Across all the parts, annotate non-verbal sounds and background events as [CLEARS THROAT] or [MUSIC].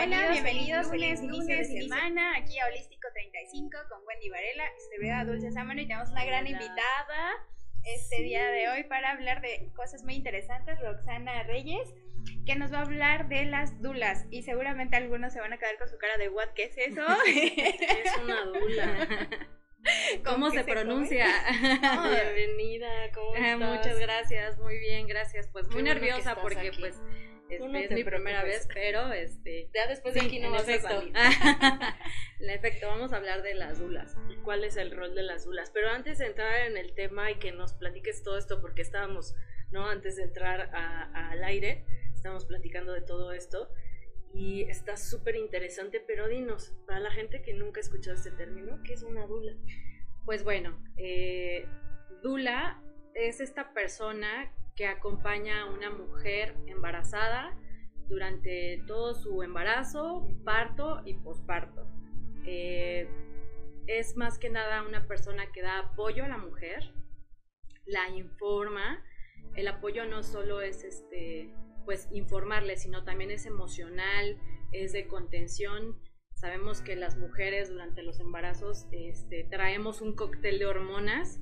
Hola, bienvenidos, feliz inicio de semana aquí a Holístico 35 con Wendy Varela, este Dulce Sámano y tenemos una gran invitada este día de hoy para hablar de cosas muy interesantes, Roxana Reyes, que nos va a hablar de las dulas y seguramente algunos se van a quedar con su cara de what, ¿qué es eso? [LAUGHS] es una dula. [LAUGHS] [LAUGHS] ¿Cómo se, pronuncia? [LAUGHS] Bienvenida, ¿cómo estás? Muchas gracias, muy bien, gracias. Pues muy nerviosa porque pues este, es mi primera vez, pero este ya después de aquí no vas a salir. [LAUGHS] en efecto, vamos a hablar de las dulas. ¿Cuál es el rol de las dulas? Pero antes de entrar en el tema y que nos platiques todo esto, porque estábamos, ¿no? Antes de entrar al aire, estamos platicando de todo esto y está súper interesante, pero dinos, para la gente que nunca ha escuchado este término, ¿qué es una dula? Pues bueno, eh, dula es esta persona que acompaña a una mujer embarazada durante todo su embarazo, parto y posparto. Eh, es más que nada una persona que da apoyo a la mujer, la informa. El apoyo no solo es este, pues informarle, sino también es emocional, es de contención. Sabemos que las mujeres durante los embarazos este, traemos un cóctel de hormonas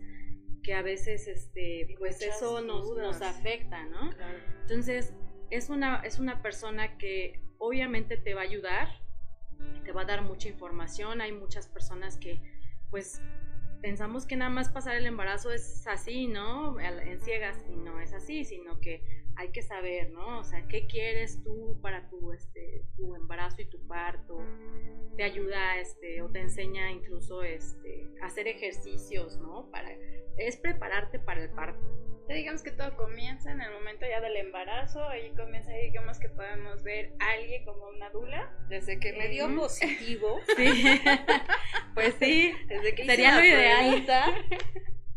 que a veces este pues eso nos, nos, afecta, ¿no? Entonces, es una, es una persona que obviamente te va a ayudar, te va a dar mucha información, hay muchas personas que pues pensamos que nada más pasar el embarazo es así, ¿no? En ciegas, y no es así, sino que hay que saber, ¿no? O sea, ¿qué quieres tú para tu, este, tu embarazo y tu parto? Te ayuda, este, o te enseña incluso, este, hacer ejercicios, ¿no? Para es prepararte para el parto. digamos que todo comienza en el momento ya del embarazo, ahí comienza, digamos que podemos ver a alguien como una dula. Desde que me dio positivo. [LAUGHS] Sí. [LAUGHS] pues sí, desde que sería lo ideal.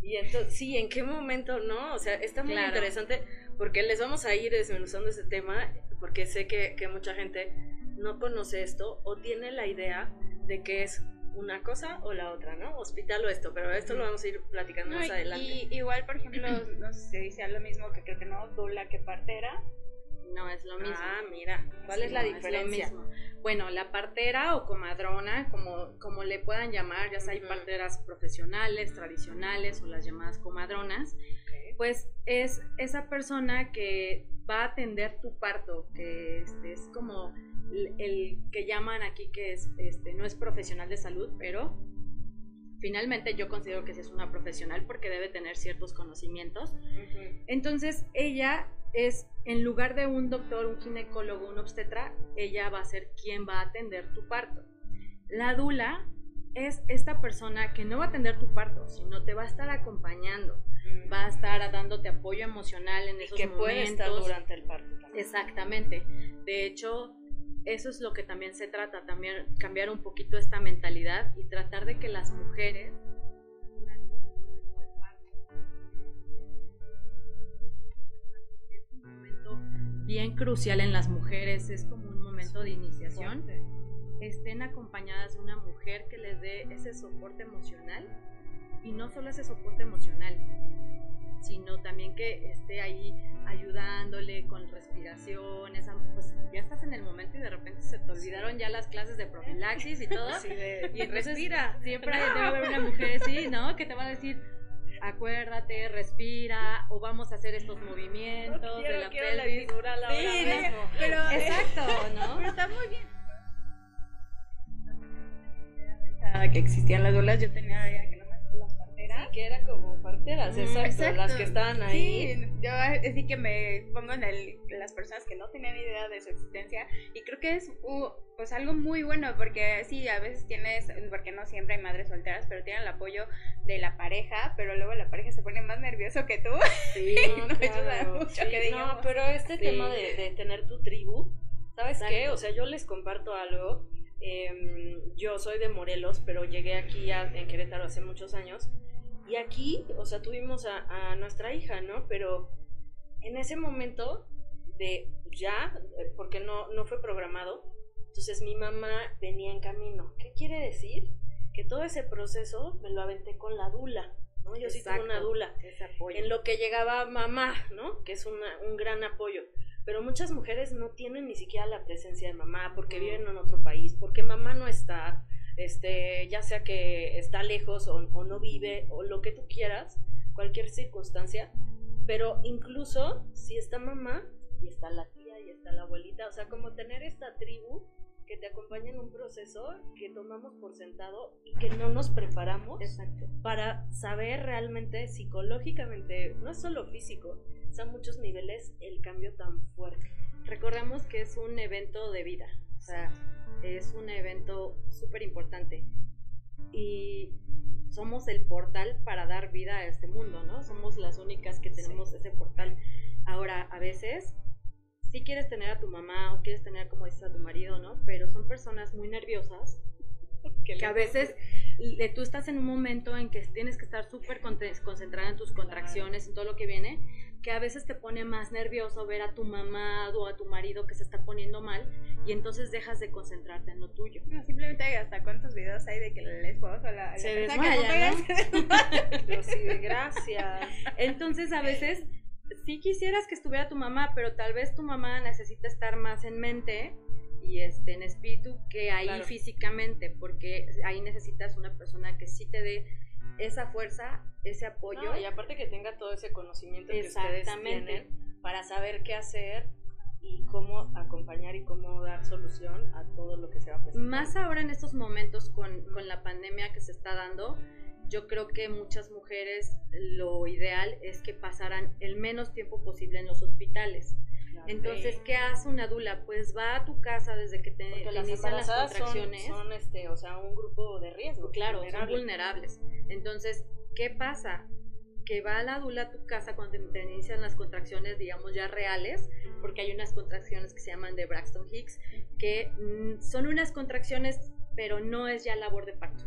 Y entonces, sí, ¿en qué momento no? O sea, está muy interesante porque les vamos a ir desmenuzando ese tema porque sé que, que mucha gente no conoce esto o tiene la idea de que es una cosa o la otra, ¿no? Hospital o esto, pero esto lo vamos a ir platicando más adelante. Y igual, por ejemplo, no sé si se dice lo mismo que creo que no, dula que partera. No, es lo mismo. Ah, mira, ¿cuál es la diferencia? Bueno, la partera o comadrona, como, como le puedan llamar, ya sea hay parteras profesionales, tradicionales o las llamadas comadronas, pues es esa persona que va a atender tu parto, que este, es como el que llaman aquí que es, este, no es profesional de salud, pero finalmente yo considero que sí es una profesional porque debe tener ciertos conocimientos. Entonces ella es, en lugar de un doctor, un ginecólogo, un obstetra, ella va a ser quien va a atender tu parto. La dula es esta persona que no va a atender tu parto, sino te va a estar acompañando, va a estar dándote apoyo emocional en esos que momentos. puede estar durante el parto. Exactamente. De hecho, eso es lo que también se trata, también cambiar un poquito esta mentalidad y tratar de que las mujeres es un momento bien crucial en las mujeres, es como un momento de iniciación, estén acompañadas de una mujer que les dé ese soporte emocional y no solo ese soporte emocional, sino también que esté ahí ayudándole con respiración, esa, pues ya estás en el momento y de repente se te olvidaron ya las clases de profilaxis y todo. [LAUGHS] y respira. Siempre debe haber una mujer así, ¿no? Que te va a decir, acuérdate, respira, o vamos a hacer estos movimientos de la pelvis. La sí, pero exacto, ¿no? Pero está muy bien. Que existían las olas, yo tenía que era como parteras, exacto, las que estaban ahí. Sí, yo así que me pongo en el, las personas que no tenían idea de su existencia y creo que es pues algo muy bueno porque sí, a veces tienes, porque no siempre hay madres solteras, pero tienen el apoyo de la pareja, pero luego la pareja se pone más nervioso que tú. Sí, [LAUGHS] no, claro. mucho que No, pero este tema de, de, tener tu tribu, ¿sabes qué? O sea, yo les comparto algo. Eh, yo soy de Morelos, pero llegué aquí a, en Querétaro hace muchos años y aquí, o sea, tuvimos a, nuestra hija, ¿no? Pero en ese momento de ya, eh, porque no, no fue programado, entonces mi mamá venía en camino. ¿Qué quiere decir? Que todo ese proceso me lo aventé con la dula, ¿no? Yo sí tuve una dula. En lo que llegaba mamá, ¿no? Que es una, un gran apoyo. pero muchas mujeres no tienen ni siquiera la presencia de mamá porque viven en otro país, porque mamá no está, este, ya sea que está lejos o, o no vive o lo que tú quieras, cualquier circunstancia, pero incluso si está mamá y está la tía y está la abuelita, o sea, como tener esta tribu que te acompaña en un proceso que tomamos por sentado y que no nos preparamos para saber realmente psicológicamente, no es solo físico, son muchos niveles el cambio tan fuerte. Recordemos que es un evento de vida, o sea, es un evento súper importante y somos el portal para dar vida a este mundo, ¿no? Somos las únicas que tenemos ese portal. Ahora, a veces si quieres tener a tu mamá o quieres tener, como dices, a tu marido, ¿no? Pero son personas muy nerviosas [LAUGHS] que a veces tú estás en un momento en que tienes que estar súper concentrada en tus contracciones, en todo lo que viene, que a veces te pone más nervioso ver a tu mamá o a tu marido que se está poniendo mal y entonces dejas de concentrarte en lo tuyo. No, simplemente hasta cuántos videos hay de que el esposo la, se desmaya, [LAUGHS] ¿no? sí, [LAUGHS] gracias. Entonces a veces sí quisieras que estuviera tu mamá, pero tal vez tu mamá necesita estar más en mente y este, en espíritu que ahí físicamente, porque ahí necesitas una persona que sí te dé esa fuerza, ese apoyo. y aparte que tenga todo ese conocimiento que ustedes tienen para saber qué hacer y cómo acompañar y cómo dar solución a todo lo que se va a presentar. Más ahora en estos momentos con, con la pandemia que se está dando, yo creo que muchas mujeres lo ideal es que pasaran el menos tiempo posible en los hospitales. Entonces, ¿qué hace una dula? Pues va a tu casa desde que te, inician las contracciones. Son, este, o sea, un grupo de riesgo. Claro, son vulnerables. Entonces, ¿qué pasa? Que va la dula a tu casa cuando te, inician las contracciones, digamos, ya reales, porque hay unas contracciones que se llaman de Braxton Hicks, que mm, son unas contracciones, pero no es ya labor de parto.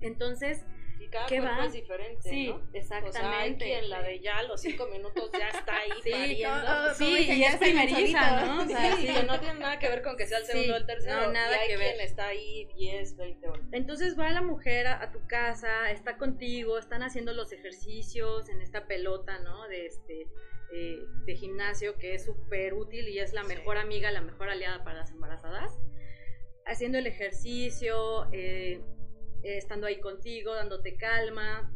Entonces, y cada ¿qué cuerpo va? es diferente, sí, exactamente. O sea, hay quien la de ya los cinco minutos ya está ahí sí, pariendo. [LAUGHS] sí, y es primeriza, ¿no? O sea, sí, que no tiene nada que ver con que sea el segundo o el tercero. No, nada y hay que quien está ahí 10, 20 horas. Entonces va la mujer a, tu casa, está contigo, están haciendo los ejercicios en esta pelota, ¿no? De este... Eh, de gimnasio que es súper útil y es la mejor amiga, la mejor aliada para las embarazadas. Haciendo el ejercicio, eh, eh, estando ahí contigo, dándote calma,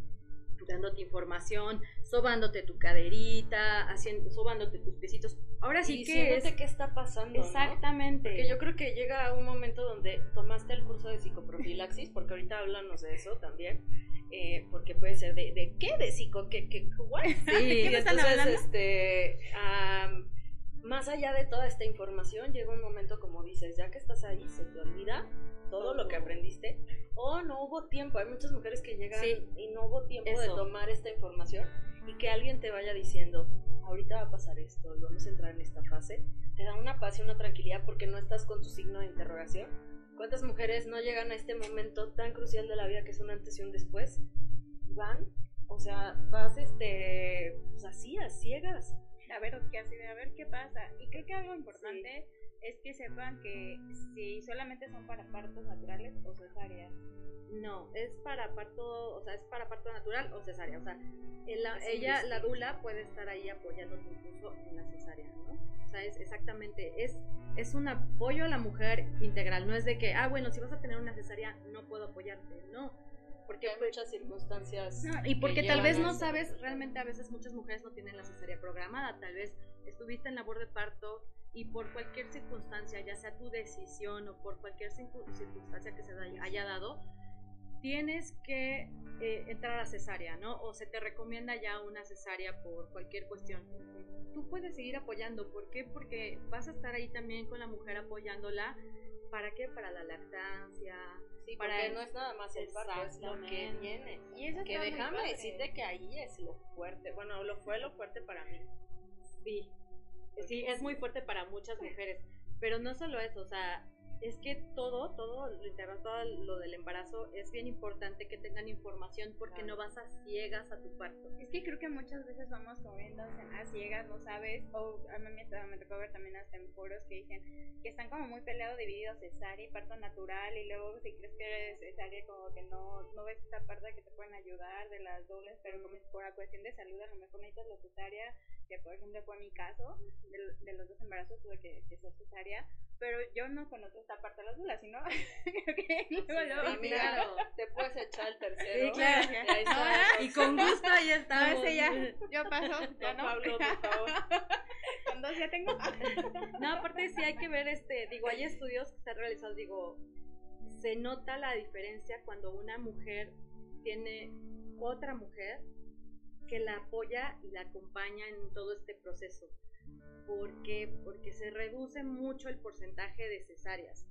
dándote información, sobándote tu caderita, haciendo, sobándote tus piecitos. Ahora sí que es... qué está pasando. Exactamente. Porque yo creo que llega un momento donde tomaste el curso de psicoprofilaxis, [LAUGHS] porque ahorita háblanos de eso también. Eh, porque puede ser de, de qué de psico qué qué sí [LAUGHS] ¿Qué están hablando? este más allá de toda esta información llega un momento como dices ya que estás ahí se te olvida todo lo que aprendiste o no hubo tiempo. Hay muchas mujeres que llegan y no hubo tiempo de tomar esta información y que alguien te vaya diciendo, ahorita va a pasar esto y vamos a entrar en esta fase, te da una paz y una tranquilidad porque no estás con tu signo de interrogación. ¿Cuántas mujeres no llegan a este momento tan crucial de la vida que es un antes y un después? Van, o sea, vas este, pues así, a ciegas. A ver qué hace, a ver qué pasa. Y creo que algo importante es que sepan que si solamente son para partos naturales o cesáreas. No, es para parto, o sea, es para parto natural o cesárea. O sea, ella, la dula, puede estar ahí apoyándote incluso en la cesárea, ¿no? O sea, es exactamente, es, es un apoyo a la mujer integral. No es de que, ah, bueno, si vas a tener una cesárea, no puedo apoyarte. No, porque hay muchas circunstancias. y porque tal vez no sabes, realmente a veces muchas mujeres no tienen la cesárea programada, tal vez estuviste en labor de parto y por cualquier circunstancia, ya sea tu decisión o por cualquier circunstancia que se haya dado, tienes que eh, entrar a cesárea, ¿no? O se te recomienda ya una cesárea por cualquier cuestión. Tú puedes seguir apoyando, ¿por qué? Porque vas a estar ahí también con la mujer apoyándola. ¿Para qué? Para la lactancia. Sí, para porque no es nada más el parto, es lo que viene. Y eso que déjame decirte que ahí es lo fuerte. Bueno, lo fue lo fuerte para mí. Sí, Sí, es muy fuerte para muchas mujeres, pero no solo eso, o sea, es que todo, todo lo integral, todo lo del embarazo es bien importante que tengan información porque no vas a ciegas a tu parto. Es que creo que muchas veces vamos comiendo a ciegas, no sabes, o a mí me, me tocó ver también hasta en foros que dicen que están como muy peleados, divididos cesárea y parto natural y luego si crees que eres cesárea como que no, no ves esta parte que te pueden ayudar de las dobles, pero como es por una cuestión de salud a lo mejor necesitas la cesárea que por ejemplo fue mi caso, de, los dos embarazos tuve que, que ser cesárea, pero yo no conozco esta parte de las dulas, sino [LAUGHS] que luego, claro, te puedes echar el tercero. Sí, claro. Y, con gusto ahí está. No, ya, yo paso, ya no. Pablo, por favor. [LAUGHS] Con dos ya tengo. no, aparte sí hay que ver, este, digo, hay estudios que se han realizado, digo, se nota la diferencia cuando una mujer tiene otra mujer que la apoya y la acompaña en todo este proceso. ¿Por qué? Porque se reduce mucho el porcentaje de cesáreas,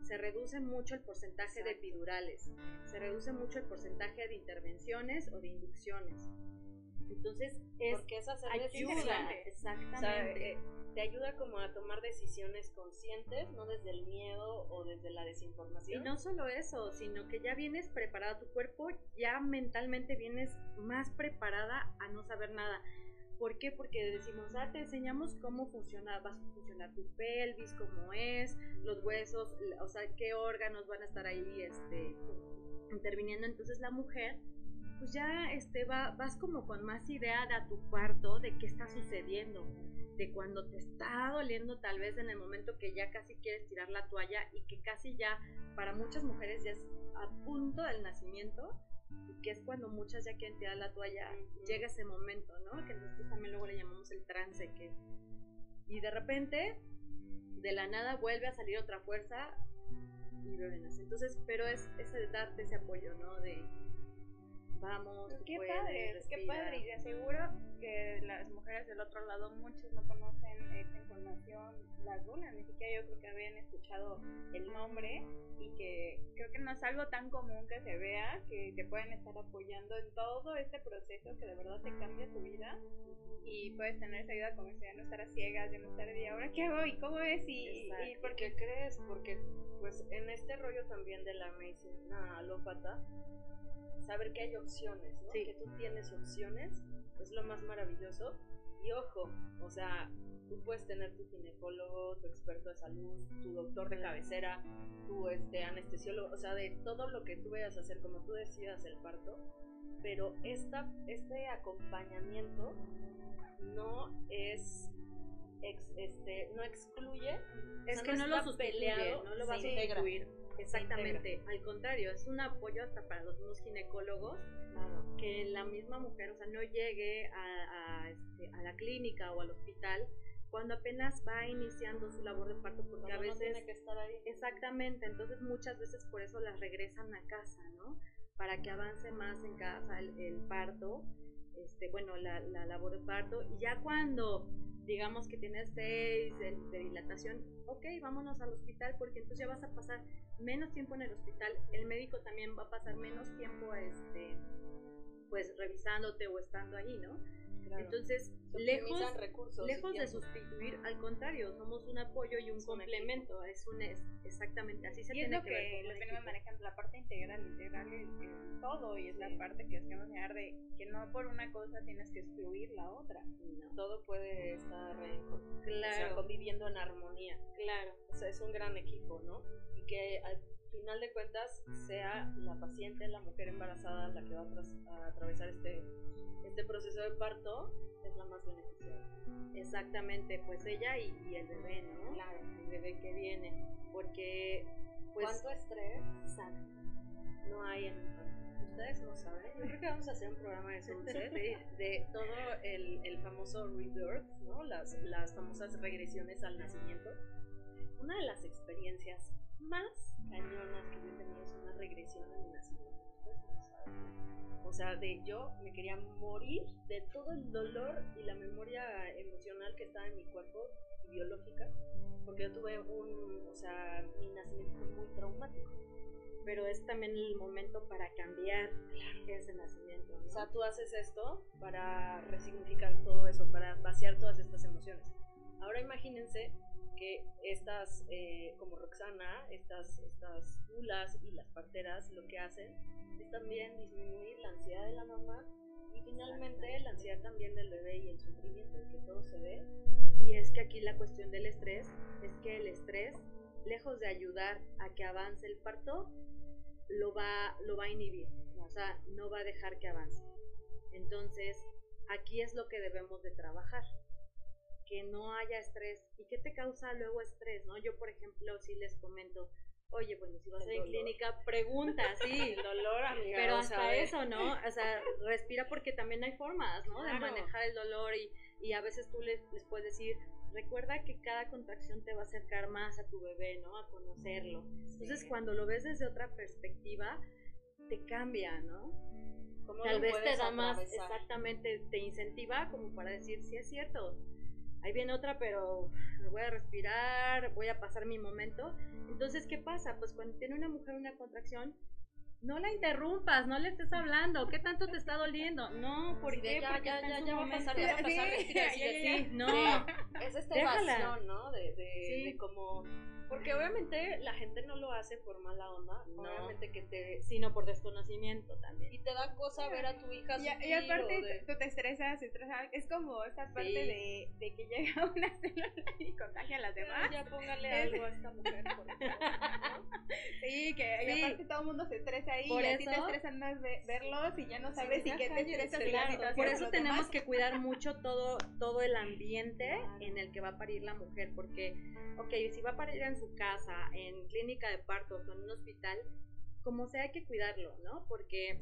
se reduce mucho el porcentaje de epidurales, se reduce mucho el porcentaje de intervenciones o de inducciones. Entonces, es Porque es ayuda, exactamente. Eh, te ayuda como a tomar decisiones conscientes, no desde el miedo o desde la desinformación. Y no solo eso, sino que ya vienes preparada, tu cuerpo ya mentalmente vienes más preparada a no saber nada. ¿Por qué? Porque decimos, ah, te enseñamos cómo funciona, va a funcionar tu pelvis, cómo es, los huesos, o sea, qué órganos van a estar ahí este, interviniendo. Entonces la mujer, pues ya este, va, vas como con más idea de a tu parto, de qué está sucediendo, de cuando te está doliendo tal vez en el momento que ya casi quieres tirar la toalla y que casi ya para muchas mujeres ya es a punto del nacimiento que es cuando muchas ya quieren tirar la toalla, llega ese momento, ¿no? Que nosotros también luego le llamamos el trance, que... Y de repente, de la nada vuelve a salir otra fuerza y Entonces, pero es ese de darte ese apoyo, ¿no? De vamos. Qué padre, qué padre. Y de aseguro que las mujeres del otro lado, muchos no conocen esta información, las dunas, ni siquiera yo creo que habían escuchado el nombre y que creo que no es algo tan común que se vea, que te pueden estar apoyando en todo este proceso que de verdad te cambia tu vida y puedes tener esa ayuda como si ya no estar a ciegas, de no estar de ahora qué hago y cómo es y, y porque crees, porque pues en este rollo también de la medicina alópata saber que hay opciones, ¿no? Que tú tienes opciones, es lo más maravilloso. Y ojo, o sea, tú puedes tener tu ginecólogo, tu experto de salud, tu doctor de cabecera, tu este, anestesiólogo, o sea, de todo lo que tú vayas a hacer, como tú decidas el parto, pero esta, este acompañamiento no es este no excluye es que no, lo sustituye, no lo vas a incluir. Exactamente, al contrario, es un apoyo hasta para los mismos ginecólogos, que la misma mujer, o sea, no llegue a, este, a, la clínica o al hospital cuando apenas va iniciando su labor de parto, porque a veces... tiene que estar ahí. Exactamente, entonces muchas veces por eso las regresan a casa, ¿no? Para que avance más en casa el, parto, este, bueno, la, la labor de parto, y ya cuando digamos que tienes seis de, dilatación, ok, vámonos al hospital porque entonces ya vas a pasar menos tiempo en el hospital, el médico también va a pasar menos tiempo este, pues revisándote o estando ahí, ¿no? Entonces, lejos, lejos de sustituir, al contrario, somos un apoyo y un complemento, es un es, exactamente así se tiene que, que los venimos manejando la parte integral, integral es, todo y es la parte que queremos enseñar de que no por una cosa tienes que excluir la otra. Todo puede estar claro. conviviendo en armonía. Claro. O sea, es un gran equipo, ¿no? Y que al final de cuentas sea la paciente, la mujer embarazada la que va a atravesar este este proceso de parto es la más beneficiosa. Exactamente, pues ella y, el bebé, ¿no? Claro. El bebé que viene. Porque, pues. ¿Cuánto estrés no hay en Ustedes no saben. Yo creo que vamos a hacer un programa de Sunset [LAUGHS] de, todo el, el, famoso rebirth, ¿no? Las, las famosas regresiones al nacimiento. Una de las experiencias más cañonas que yo he tenido es una regresión nacimiento. Ustedes no saben. O sea, de yo me quería morir de todo el dolor y la memoria emocional que estaba en mi cuerpo biológica, porque yo tuve un, o sea, mi nacimiento fue muy traumático. Pero es también el momento para cambiar ese nacimiento. O sea, tú haces esto para resignificar todo eso, para vaciar todas estas emociones. Ahora imagínense estas, eh, como Roxana, estas, estas y las parteras lo que hacen es también disminuir la ansiedad de la mamá y finalmente la ansiedad también del bebé y el sufrimiento que todo se ve. Y es que aquí la cuestión del estrés es que el estrés, lejos de ayudar a que avance el parto, lo va, lo va a inhibir, o sea, no va a dejar que avance. Entonces, aquí es lo que debemos de trabajar, que no haya estrés. ¿Y qué te causa luego estrés? ¿no? Yo, por ejemplo, si les comento, oye, bueno, si vas a ir en clínica, pregunta, sí. [LAUGHS] el dolor, amiga. Pero hasta eso, ¿no? O sea, respira porque también hay formas, ¿no? De manejar el dolor y, y a veces tú les, les puedes decir, recuerda que cada contracción te va a acercar más a tu bebé, ¿no? A conocerlo. Entonces, cuando lo ves desde otra perspectiva, te cambia, ¿no? Tal vez te da más, exactamente, te incentiva como para decir, sí es cierto, ahí viene otra, pero voy a respirar, voy a pasar mi momento. Entonces, ¿qué pasa? Pues cuando tiene una mujer una contracción, no la interrumpas, no le estés hablando, ¿qué tanto te está doliendo? No, ¿por qué? Ya, ya, ya, ya va a pasar, ya va a pasar, [LAUGHS] sí, no. Es esta evasión, ¿no? De, de, de como porque obviamente la gente no lo hace por mala onda, obviamente que te... Sino por desconocimiento también. Y te da cosa ver a tu hija Y, y aparte tú te estresas, estresas, es como esta parte de, de, que llega [LAUGHS] una célula y contagia a las demás. Ya póngale algo a esta mujer, por [LAUGHS] Sí, que y aparte todo el mundo se estresa ahí y a ti te estresan más verlos y ya no sabes si qué te estresas claro, Por eso tenemos que cuidar mucho todo, todo el ambiente en el que va a parir la mujer, porque, ok, si va a parir en su casa, en clínica de partos o en un hospital, como sea hay que cuidarlo, ¿no? Porque,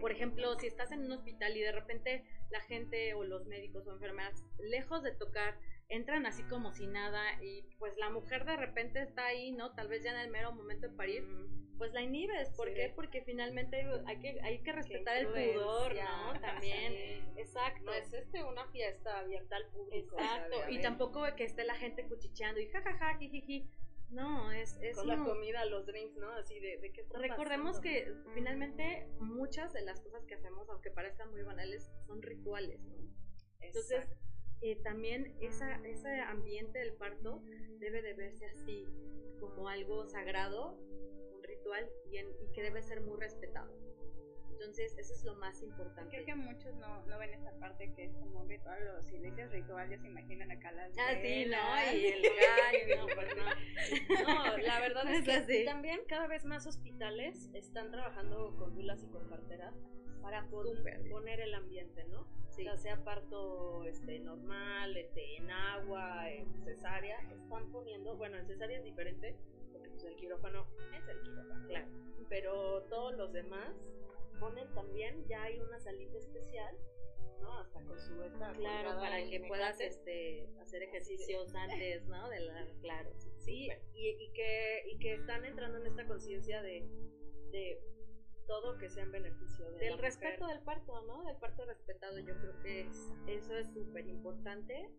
por ejemplo, si estás en un hospital y de repente la gente o los médicos o enfermeras, lejos de tocar, entran así como si nada y pues la mujer de repente está ahí, ¿no? Tal vez ya en el mero momento de parir, pues la inhibes. ¿Por qué? Porque finalmente hay que, hay que respetar el pudor, ¿no? [LAUGHS] También. Exacto. No es este una fiesta abierta al público. Exacto. y tampoco que esté la gente cuchicheando y jajaja, jijiji. No, es, es Con la comida, los drinks, ¿no? Así de, de qué Recordemos que finalmente muchas de las cosas que hacemos, aunque parezcan muy banales, son rituales, ¿no? Entonces, eh, también esa, ese ambiente del parto debe de verse así, como algo sagrado, un ritual y, y que debe ser muy respetado. Entonces, eso es lo más importante. Creo que muchos no, no ven esta parte que es como un ritual, o si dices ritual, ya se imaginan acá las. Ah, sí, ¿no? Y el [LAUGHS] gallo, no, pues no. No, la verdad [LAUGHS] es, que también cada vez más hospitales están trabajando con dulas y con parteras para poder poner el ambiente, ¿no? Sí. Ya sea parto este, normal, este, en agua, en cesárea, están poniendo, bueno, en cesárea es diferente, porque pues el quirófano es el quirófano, claro. Pero todos los demás ponen también, ya hay una salita especial, ¿no? Hasta con su esta Claro, para que puedas este, hacer ejercicios [LAUGHS] antes, ¿no? De la, claro. Sí, y, y, que, y que están entrando en esta conciencia de, de todo que sea en beneficio del respeto del parto, ¿no? Del parto respetado. Yo creo que eso es súper importante,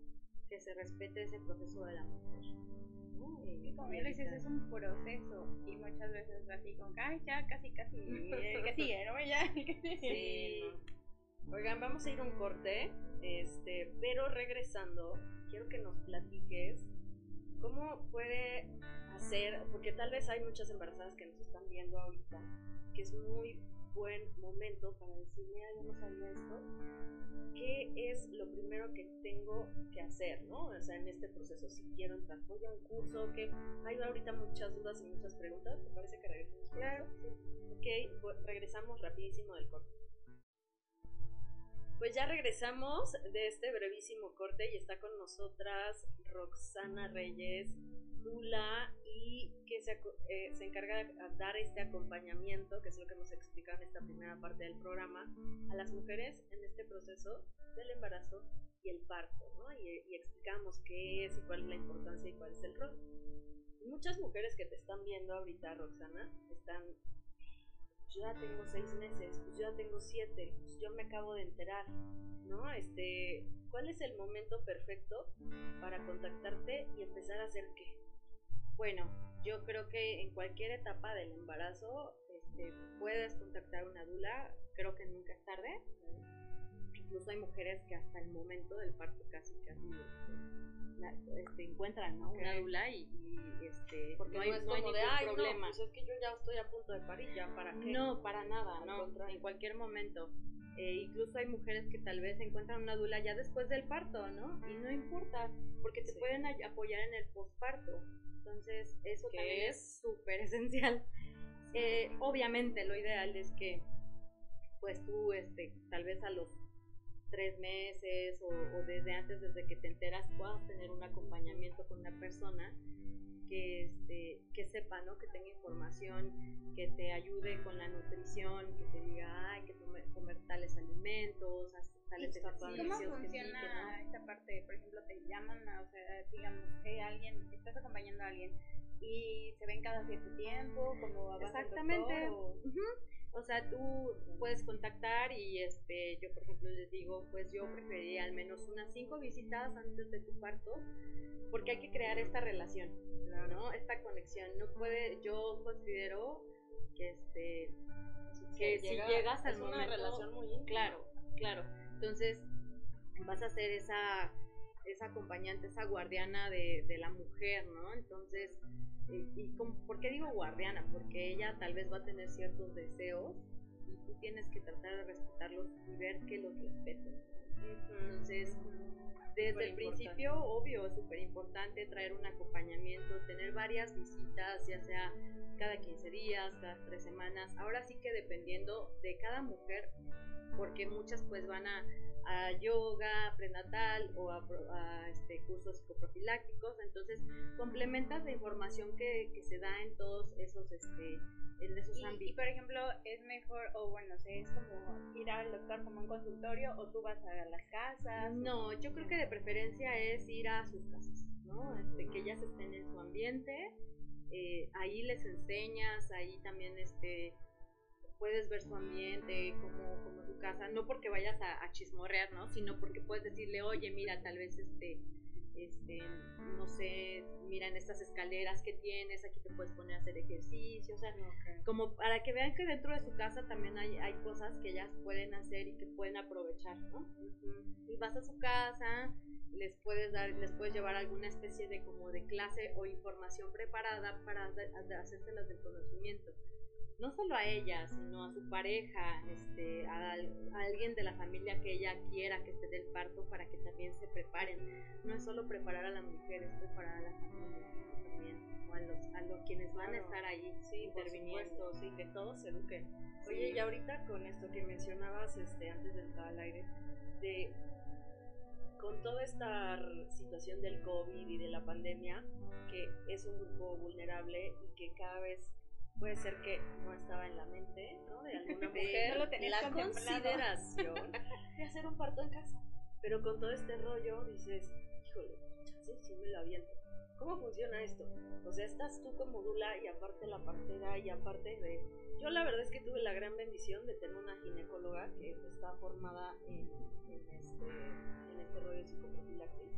que se respete ese proceso de la mujer como bien lo dices, es un proceso y muchas veces así como, ay, ya casi, casi, casi, [LAUGHS] ¿no? Ya, [LAUGHS] sí. Oigan, vamos a ir a un corte, este, pero regresando, quiero que nos platiques cómo puede hacer, porque tal vez hay muchas embarazadas que nos están viendo ahorita, que es muy buen momento para decir, mira, yo no sabía esto, ¿qué es lo primero que tengo que hacer, no? O sea, en este proceso, si quiero entrar, voy a un curso, que hay ahorita muchas dudas y muchas preguntas, ¿te parece que regresemos? Claro. Ok, pues regresamos rapidísimo del corte. Pues ya regresamos de este brevísimo corte y está con nosotras Roxana Reyes, Dula y que se, eh, se, encarga de dar este acompañamiento, que es lo que hemos explicado en esta primera parte del programa, a las mujeres en este proceso del embarazo y el parto, ¿no? Y, y explicamos qué es y cuál es la importancia y cuál es el rol. Muchas mujeres que te están viendo ahorita, Roxana, están, yo ya tengo seis meses, pues yo ya tengo siete, pues yo me acabo de enterar, ¿no? Este, ¿cuál es el momento perfecto para contactarte y empezar a hacer qué? Bueno, yo creo que en cualquier etapa del embarazo este, puedes contactar a una dula, creo que nunca es tarde. Incluso hay mujeres que hasta el momento del parto casi casi este, este encuentran ¿no? una dula y, este, Porque no hay, no hay ningún de, problema. pues es que yo ya estoy a punto de parir, ¿ya para qué? No, para nada, no, en cualquier momento. Eh, incluso hay mujeres que tal vez encuentran una dula ya después del parto, ¿no? Y no importa, porque te pueden apoyar en el posparto. Entonces, eso también es súper esencial. Eh, obviamente, lo ideal es que, pues tú, este, tal vez a los tres meses o, desde antes, desde que te enteras, puedas tener un acompañamiento con una persona que, este, que sepa, ¿no? Que tenga información, que te ayude con la nutrición, que te diga, hay que comer, tales alimentos, tales. ¿Cómo funciona esta parte? Por ejemplo, te llaman, o sea, digamos, que alguien, estás acompañando a alguien y se ven cada cierto tiempo, como Exactamente. o... O sea, tú puedes contactar y este, yo por ejemplo les digo, pues yo preferiría al menos unas cinco visitas antes de tu parto, porque hay que crear esta relación, ¿no? Esta conexión. No puede, yo considero que este, que si llegas al es momento, una relación muy íntima. claro, claro. Entonces vas a ser esa, esa acompañante, esa guardiana de, de la mujer, ¿no? Entonces ¿Y por qué digo guardiana? Porque ella tal vez va a tener ciertos deseos y tú tienes que tratar de respetarlos y ver que los respeten. Entonces, desde el principio, obvio, es súper importante traer un acompañamiento, tener varias visitas, ya sea cada 15 días, cada 3 semanas. Ahora sí que dependiendo de cada mujer, porque muchas pues van a a yoga prenatal o a, este, cursos psicoprofilácticos. Entonces, complementas la información que, que se da en todos esos, este, en esos ámbitos. Y por ejemplo, es mejor, o bueno, es como ir al doctor como un consultorio o tú vas a las casas. No, yo creo que de preferencia es ir a sus casas, ¿no? Este, que ellas estén en su ambiente. Eh, ahí les enseñas, ahí también este, puedes ver su ambiente, como, como su casa, no porque vayas a, a, chismorrear, ¿no? Sino porque puedes decirle, oye, mira, tal vez este, este, no sé, mira en estas escaleras que tienes, aquí te puedes poner a hacer ejercicio, o sea, como para que vean que dentro de su casa también hay, hay cosas que ellas pueden hacer y que pueden aprovechar, ¿no? Y vas a su casa, les puedes dar, les puedes llevar alguna especie de como de clase o información preparada para hacérselas del conocimiento no solo a ella, sino a su pareja, este, a, alguien de la familia que ella quiera que esté del parto para que también se preparen. No es solo preparar a la mujer, es preparar a la familia también, o a los, a los quienes van a estar ahí sí, interviniendo. sí, que todos se eduquen. Oye, y ahorita con esto que mencionabas este, antes de entrar al aire, de con toda esta situación del COVID y de la pandemia, que es un grupo vulnerable y que cada vez puede ser que no estaba en la mente ¿no? de alguna [LAUGHS] mujer la consideración [LAUGHS] de hacer un parto en casa. Pero con todo este rollo dices, híjole, sí, sí me lo aviento. ¿Cómo funciona esto? O sea, estás tú como Dula y aparte la partera y aparte de... Yo la verdad es que tuve la gran bendición de tener una ginecóloga que está formada en, en, este, en este rollo psicoprofilaxis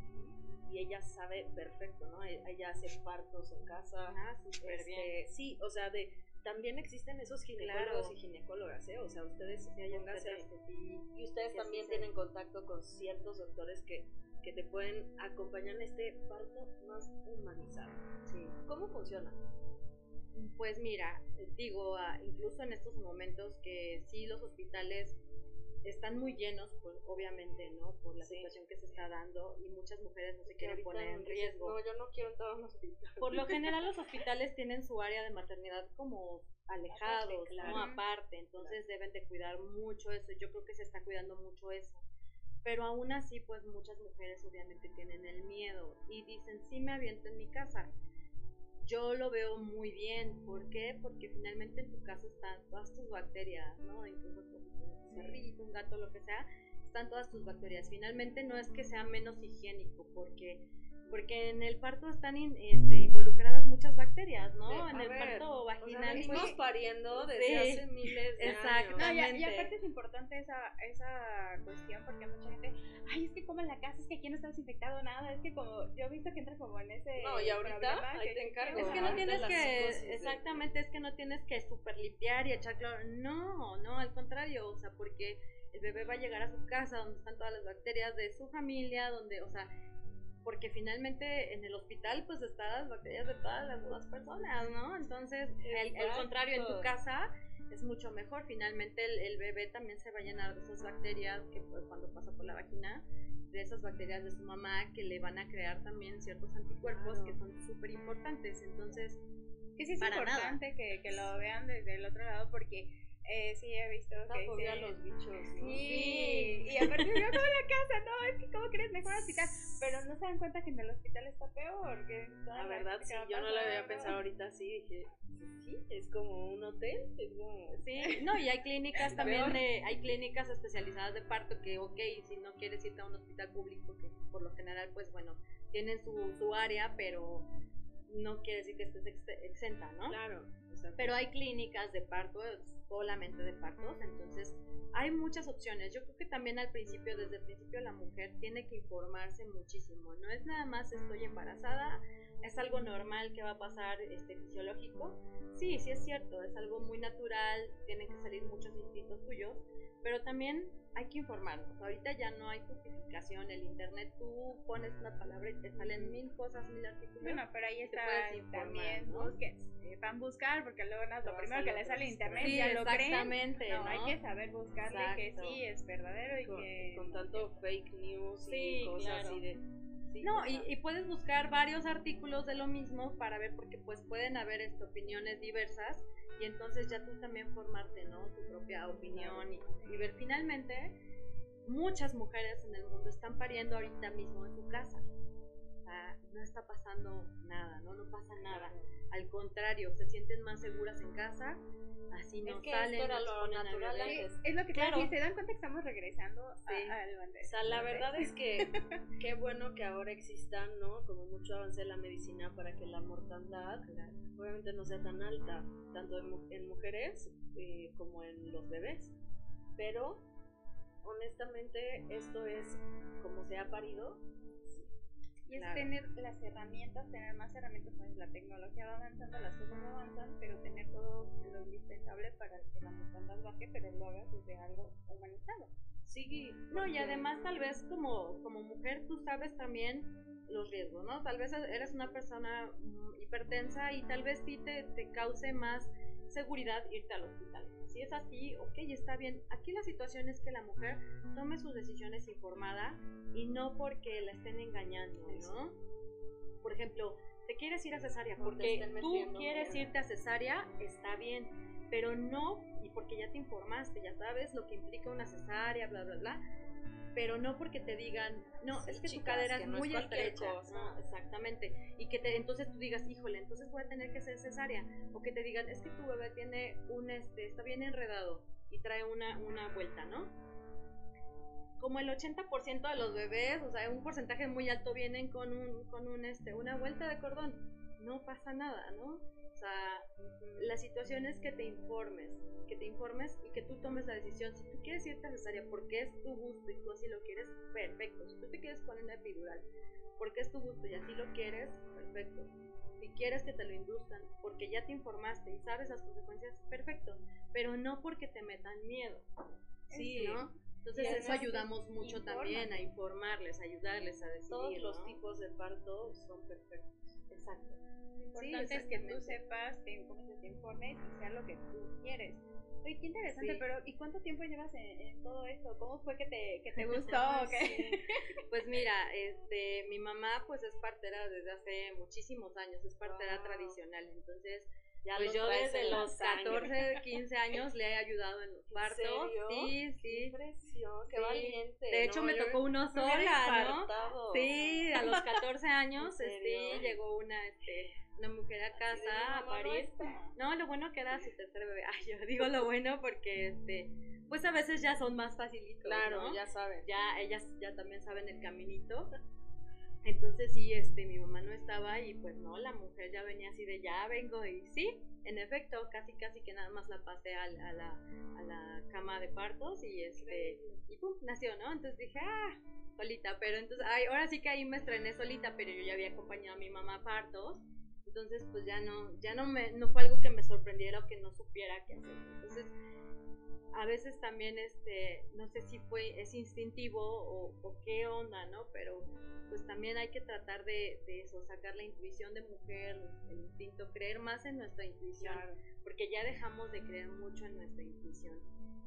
y ella sabe perfecto, ¿no? E, ella hace partos en casa. Ah, súper este, bien. Sí, o sea, de también existen esos ginecólogos y ginecólogas, ¿eh? O sea, ustedes y ustedes también tienen contacto con ciertos doctores que, que te pueden acompañar en este parto más humanizado. Sí. ¿Cómo funciona? Pues mira, digo, ah, incluso en estos momentos que sí los hospitales están muy llenos, pues, obviamente, ¿no? Por la situación que se está dando y muchas mujeres no se quieren poner en riesgo. No, yo no quiero entrar a un hospital. Por lo general [LAUGHS] los hospitales tienen su área de maternidad como alejados, ¿no? Aparte, entonces deben de cuidar mucho eso. Yo creo que se está cuidando mucho eso. Pero aún así, pues muchas mujeres obviamente tienen el miedo y dicen, sí me aviento en mi casa. Yo lo veo muy bien. ¿Por qué? Porque finalmente en tu casa están todas tus bacterias, ¿no? Incluso un gato, lo que sea, están todas tus bacterias. Finalmente no es que sea menos higiénico, porque porque en el parto están este, involucradas muchas bacterias, ¿no? en el parto vaginal. O sea, pariendo desde hace miles de exactamente. años. y, aparte es importante esa, esa cuestión porque mucha gente, ay, es que como en la casa, es que aquí no está desinfectado nada, es que como, yo he visto que entra como en ese No, y ahorita ahí te encargo. Es que no tienes que, exactamente, es que no tienes que super limpiar y echar cloro. No, no, al contrario, o sea, porque el bebé va a llegar a su casa donde están todas las bacterias de su familia, donde, o sea, porque finalmente en el hospital pues están las bacterias de todas las demás personas, ¿no? Entonces, al contrario, en tu casa es mucho mejor. Finalmente el, el, bebé también se va a llenar de esas bacterias que pues, cuando pasa por la vagina, de esas bacterias de su mamá que le van a crear también ciertos anticuerpos que son súper importantes. Entonces, que sí es importante que, que, lo vean desde el otro lado porque Eh, sí, he visto que fobia a los bichos, ¿no? Sí, y aparte yo [LAUGHS] como la casa, no, es que como crees mejor hospital, pero no se dan cuenta que en el hospital está peor, que la verdad sí, yo no lo había pensado ahorita así, dije, sí, es como un hotel, es como... Sí, [LAUGHS] no, y hay clínicas también, de, hay clínicas especializadas de parto que, ok, si no quieres irte a un hospital público, que por lo general, pues bueno, tienen su, su área, pero no quiere decir que estés exenta, ¿no? Claro. Pero hay clínicas de parto, solamente de partos, entonces hay muchas opciones. Yo creo que también al principio, desde el principio, la mujer tiene que informarse muchísimo. No es nada más estoy embarazada, es algo normal que va a pasar este, fisiológico. Sí, sí es cierto, es algo muy natural, tienen que salir muchos instintos tuyos, pero también hay que informarnos. Ahorita ya no hay justificación. El internet, tú pones una palabra y te salen mil cosas, mil artículos. Bueno, pero ahí está también. ¿no? Eh, van a buscar, porque luego no, lo primero que le sale en internet ya lo creen. Exactamente. No, hay que saber buscarle que sí es verdadero y con, que. Con tanto fake news y cosas así de. no, y, y, puedes buscar varios artículos de lo mismo para ver, porque pues pueden haber este, opiniones diversas y entonces ya tú también formarte, ¿no? Tu propia opinión y, ver finalmente muchas mujeres en el mundo están pariendo ahorita mismo en su casa. Sea, no está pasando nada, ¿no? No pasa nada. Al contrario, se sienten más seguras en casa, así no es que salen. Esto era lo natural antes. Es lo que claro. te se dan cuenta que estamos regresando sí. a, O sea, la verdad es que [LAUGHS] qué bueno que ahora existan, ¿no? Como mucho avance la medicina para que la mortandad obviamente no sea tan alta, tanto en, mujeres eh, como en los bebés. Pero honestamente esto es como se ha parido. Y es tener las herramientas, tener más herramientas, pues la tecnología va avanzando, las cosas avanzan, pero tener todo lo indispensable para que la mortandad baje, pero lo hagas desde algo humanizado. Sí, no, y además tal vez como, como mujer tú sabes también los riesgos, ¿no? Tal vez eres una persona mm, hipertensa y tal vez sí te, te cause más seguridad irte al hospital. Si es así, ok, está bien. Aquí la situación es que la mujer tome sus decisiones informada y no porque la estén engañando, ¿no? Por ejemplo, te quieres ir a cesárea porque tú quieres irte a cesárea, está bien, pero no, y porque ya te informaste, ya sabes lo que implica una cesárea, bla, bla, bla pero no porque te digan, no, es que tu cadera es muy estrecha, no, exactamente, y que te, entonces tú digas, híjole, entonces voy a tener que ser cesárea, o que te digan, es que tu bebé tiene un, este, está bien enredado y trae una, una vuelta, ¿no? Como el 80% de los bebés, o sea, un porcentaje muy alto vienen con un, con un, este, una vuelta de cordón, no pasa nada, ¿no? Sea, la situación es que te informes, que te informes y que tú tomes la decisión. Si tú quieres irte a cesárea porque es tu gusto y tú así lo quieres, perfecto. Si tú te quieres poner una epidural porque es tu gusto y así lo quieres, perfecto. Si quieres que te lo induzcan porque ya te informaste y sabes las consecuencias, perfecto. Pero no porque te metan miedo. Sí, ¿no? Entonces eso ayudamos mucho también a informarles, a ayudarles a decidir. Todos los tipos de parto son perfectos. Exacto. Lo importante es que tú sepas, te, te informes y sea lo que tú quieres. Oye, qué interesante, pero ¿y cuánto tiempo llevas en, todo esto? ¿Cómo fue que te, que te [LAUGHS] gustó? Pues mira, este, mi mamá pues es partera desde hace muchísimos años, es partera tradicional, entonces ya pues yo desde los 14, 15 años le he ayudado en los partos. Sí, sí. Qué impresión, qué valiente. De hecho me tocó uno sola, ¿no? Sí, a los 14 [LAUGHS] años este, llegó una este una mujer a casa a París. No, lo bueno que era su tercer bebé. Ay, yo digo lo bueno porque este pues a veces ya son más facilitos, Claro, ya saben. Ya ellas ya también saben el caminito. Entonces sí, este, mi mamá no estaba y pues no, la mujer ya venía así de ya vengo y sí, en efecto, casi casi que nada más la pasé a, la, a la cama de partos y este, y pum, nació, ¿no? Entonces dije, ah, solita, pero entonces, ay, ahora sí que ahí me estrené solita, pero yo ya había acompañado a mi mamá a partos entonces pues ya no, ya no me, no fue algo que me sorprendiera o que no supiera qué hacer. Entonces, a veces también este, no sé si fue, es instintivo o, qué onda, ¿no? Pero pues también hay que tratar de, eso, sacar la intuición de mujer, el instinto, creer más en nuestra intuición, porque ya dejamos de creer mucho en nuestra intuición.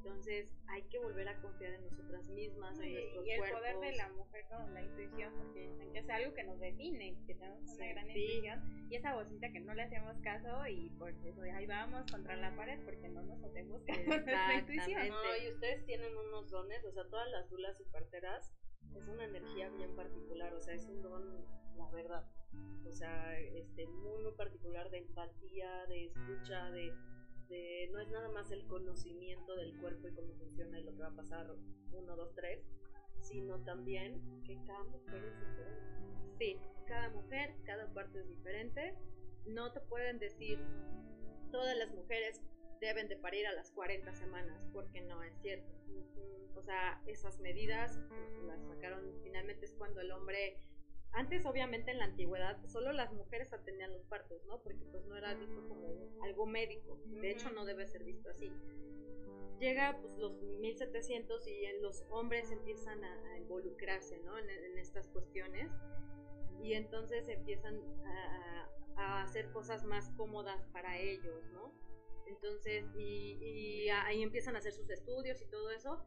Entonces hay que volver a confiar en nosotras mismas, en nuestros y el cuerpos. poder de la mujer con la intuición, porque dicen que es algo que nos define, que tenemos una gran intuición, y esa que no le hacemos caso y por eso ahí vamos contra la pared porque no nos hacemos caso [LAUGHS] y ustedes tienen unos dones, o sea, todas las dulas y parteras es una energía bien particular, o sea, es un don, la verdad. O sea, este, muy, particular de empatía, de escucha, de no es nada más el conocimiento del cuerpo y cómo funciona y lo que va a pasar uno, dos, tres, sino también que cada mujer es. Sí, cada mujer, cada parte es diferente. No te pueden decir todas las mujeres deben de parir a las 40 semanas, porque no es cierto. O sea, esas medidas pues, las sacaron finalmente es cuando el hombre antes, obviamente, en la antigüedad, solo las mujeres atendían los partos, ¿no? Porque pues no era visto como algo médico. De hecho, no debe ser visto así. Llega pues los 1700 y los hombres empiezan a, involucrarse, ¿no? En, estas cuestiones. Y entonces empiezan a, hacer cosas más cómodas para ellos, ¿no? Entonces, y, y ahí empiezan a hacer sus estudios y todo eso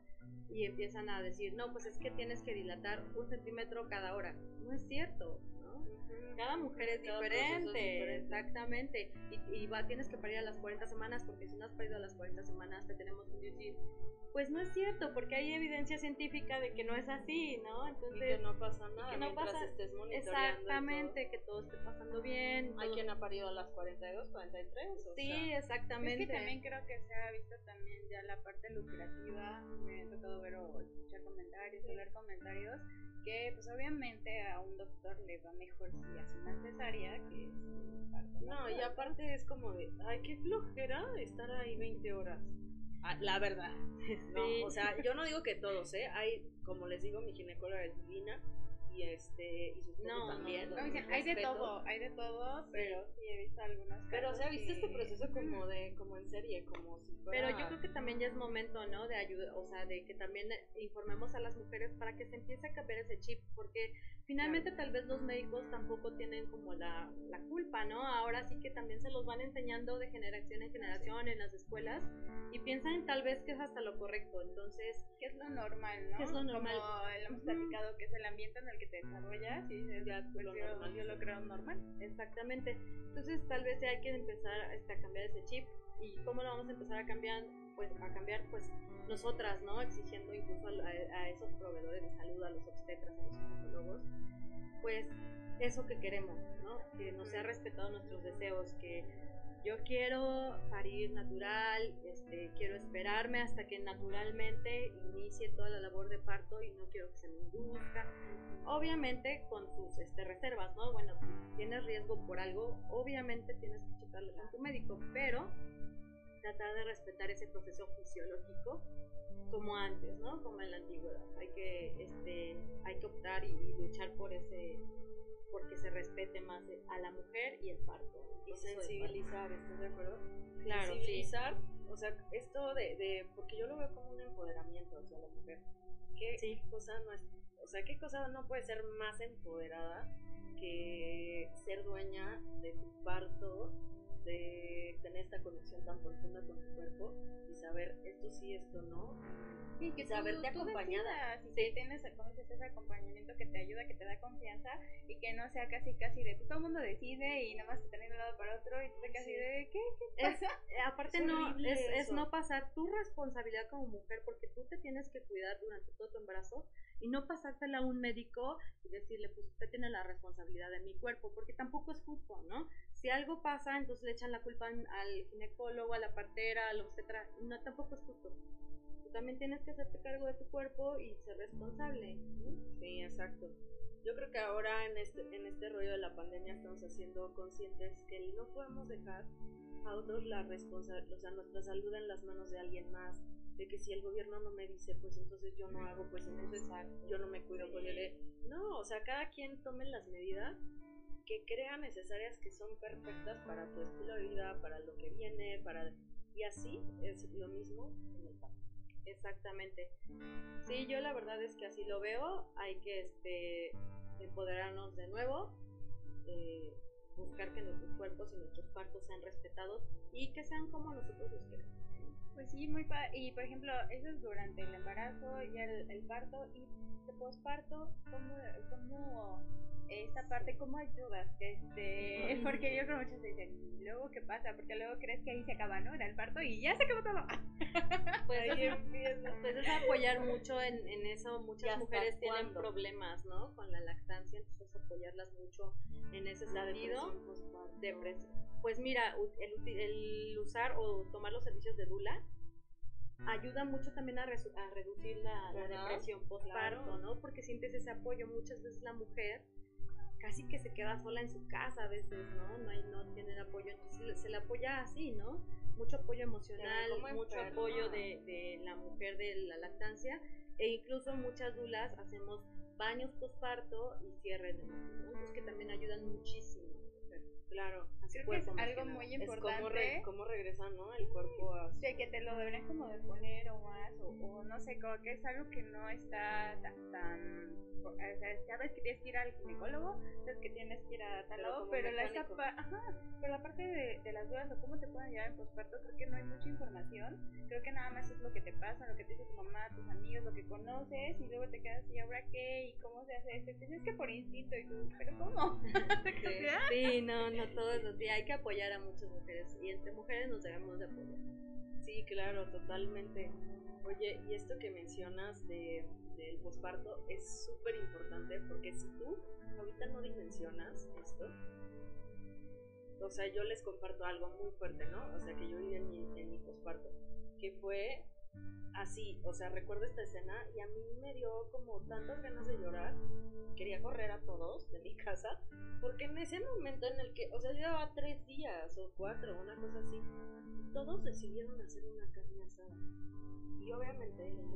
y empiezan a decir, no, pues es que tienes que dilatar un centímetro cada hora. No es cierto. Cada mujer es diferente, exactamente. Y, y va, tienes que parir a las 40 semanas porque si no has parido a las 40 semanas te tenemos que decir, pues no es cierto, porque hay evidencia científica de que no es así, ¿no? Entonces, y que no pasa nada que no pasa, estés monitoreando Exactamente, que todo esté pasando bien. Hay quien ha parido a las 42, 43. O sí, exactamente. Es que también creo que se ha visto también ya la parte lucrativa, me ha tocado ver o escuchar comentarios, o leer comentarios, que pues obviamente a un doctor le va mejor si hace una cesárea que es No, y aparte es como de, ay, qué flojera estar ahí 20 horas. Ah, la verdad. [LAUGHS] No, o sea, yo no digo que todos, ¿eh? Hay, como les digo, mi ginecóloga es divina y este y su no, también. hay de todo, hay de todo, pero sí he visto algunas Pero o sea, viste este proceso como de como en serie, como si fuera... Pero yo creo que también ya es momento, ¿no? De ayuda, o sea, de que también informemos a las mujeres para que se empiece a cambiar ese chip, porque finalmente tal vez los médicos tampoco tienen como la, la culpa, ¿no? Ahora sí que también se los van enseñando de generación en generación en las escuelas y piensan tal vez que es hasta lo correcto, entonces... Que es lo normal, ¿no? Que es lo normal. Como hemos platicado, que es el ambiente en el que desarrollas y ya, pues lo normal. yo lo creo normal. Exactamente. Entonces tal vez hay que empezar este, a cambiar ese chip y cómo lo vamos a empezar a cambiar pues a cambiar pues nosotras no exigiendo incluso a, esos proveedores de salud a los obstetras a los ginecólogos pues eso que queremos no que nos sea respetado nuestros deseos que yo quiero parir natural, este, quiero esperarme hasta que naturalmente inicie toda la labor de parto y no quiero que se me induzca. Obviamente con sus este, reservas, ¿no? Bueno, si tienes riesgo por algo, obviamente tienes que checarlo con tu médico, pero tratar de respetar ese proceso fisiológico como antes, ¿no? Como en la antigüedad. Hay que, este, hay que optar y, luchar por ese, porque se respete más a la mujer y el parto. Y sensibilizar, ¿estás de acuerdo? Claro, sensibilizar, o sea, esto de, de, porque yo lo veo como un empoderamiento hacia la mujer. ¿Qué cosa no es, o sea, qué cosa no puede ser más empoderada que ser dueña de tu parto de tener esta conexión tan profunda con tu cuerpo y saber esto sí, esto no. Y que saberte acompañada. Si sí. tienes ese acompañamiento que te ayuda, que te da confianza y que no sea casi casi de pues todo el mundo decide y nada más te de un lado para otro y tú te casi de ¿qué? ¿Qué pasa? Eh, aparte no, es, es no pasar tu responsabilidad como mujer porque tú te tienes que cuidar durante todo tu embarazo y no pasársela a un médico y decirle, pues usted tiene la responsabilidad de mi cuerpo, porque tampoco es justo, ¿no? Si algo pasa, entonces le echan la culpa al ginecólogo, a la partera, al obstetra, no, tampoco es justo. Tú también tienes que hacerte cargo de tu cuerpo y ser responsable. Sí, exacto. Yo creo que ahora en este, en este rollo de la pandemia estamos haciendo conscientes que no podemos dejar a otros la responsabilidad, o sea, nuestra salud en las manos de alguien más, de que si el gobierno no me dice, pues entonces yo no hago, pues entonces yo no me cuido, pues No, o sea, cada quien tome las medidas que crea necesarias que son perfectas para tu estilo de vida, para lo que viene, para... Y así es lo mismo en el parto. Exactamente. Sí, yo la verdad es que así lo veo. Hay que este, empoderarnos de nuevo, eh, buscar que nuestros cuerpos y nuestros partos sean respetados y que sean como nosotros los queremos. Pues sí, muy padre. Y por ejemplo, eso es durante el embarazo y el, el parto. Y de posparto, ¿cómo, ¿cómo esta parte, cómo ayudas? Este, [LAUGHS] porque yo creo que muchos dicen, luego qué pasa? Porque luego crees que ahí se acaba, ¿no? En el parto y ya se acabó todo. [LAUGHS] Pues, pues es apoyar mucho en, en eso. Muchas mujeres tienen problemas, ¿no? Con la lactancia, entonces apoyarlas mucho en ese sentido. Depresión. Pues mira, el, el usar o tomar los servicios de Dula ayuda mucho también a, a reducir la, depresión postparto, ¿no? Porque sientes ese apoyo. Muchas veces la mujer casi que se queda sola en su casa a veces, ¿no? No, hay, no tienen apoyo, entonces se le apoya así, ¿no? Mucho apoyo emocional, mucho apoyo de, de, la mujer de la lactancia e incluso muchas dulas hacemos baños postparto y cierre de ¿no? que también ayudan muchísimo. Claro, Creo que es algo muy importante. Es cómo, regresa, ¿no? El cuerpo a... Sí, que te lo deberían como de poner o más, o, o no sé, como que es algo que no está tan, tan o sea, sabes que tienes que ir al ginecólogo, sabes que tienes que ir a tal lado, pero, la, ajá, pero la parte de, de, las dudas o cómo te pueden ayudar en posparto, creo que no hay mucha información. Creo que nada más es lo que te pasa, lo que te dice tu mamá, tus amigos, lo que conoces, y luego te quedas, ¿y ahora qué? ¿Y cómo se hace esto? Y es que por instinto, y tú, ¿pero cómo? [LAUGHS] sí, no, no todo eso, sí, hay que apoyar a muchas mujeres, y entre mujeres nos debemos de apoyar. Sí, claro, totalmente. Oye, y esto que mencionas de del posparto es súper importante porque si tú ahorita no dimensionas esto, o sea, yo les comparto algo muy fuerte, ¿no? O sea, que yo viví en mi, en mi posparto, que fue así, o sea, recuerdo esta escena y a mí me dio como tantas ganas de llorar, quería correr a todos de mi [LAUGHS] casa, porque en ese momento en el que, o sea, llevaba tres días o cuatro, una cosa así, todos decidieron hacer una carne asada. Y obviamente no